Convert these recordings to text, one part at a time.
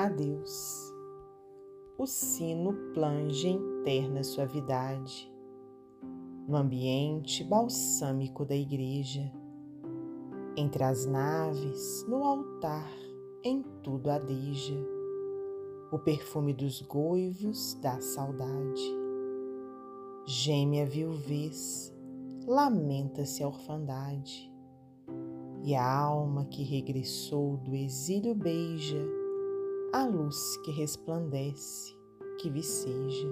Adeus. O sino planje em terna suavidade no ambiente balsâmico da igreja, entre as naves, no altar, em tudo adeja o perfume dos goivos da saudade. Geme a viuvez, lamenta-se a orfandade, e a alma que regressou do exílio beija a luz que resplandece, que viceja.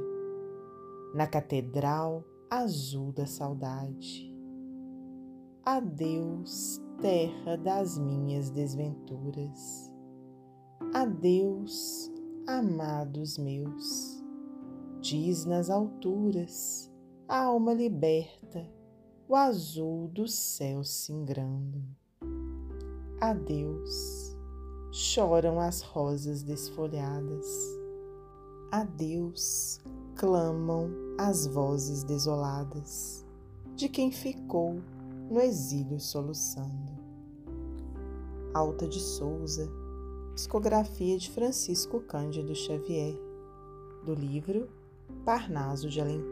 Na catedral azul da saudade. Adeus, terra das minhas desventuras. Adeus, amados meus. Diz nas alturas, a alma liberta, o azul do céu singrando. Adeus, choram as rosas desfolhadas. Adeus, clamam as vozes desoladas de quem ficou no exílio soluçando. Alta de Souza, discografia de Francisco Cândido Xavier, do livro Parnaso de Além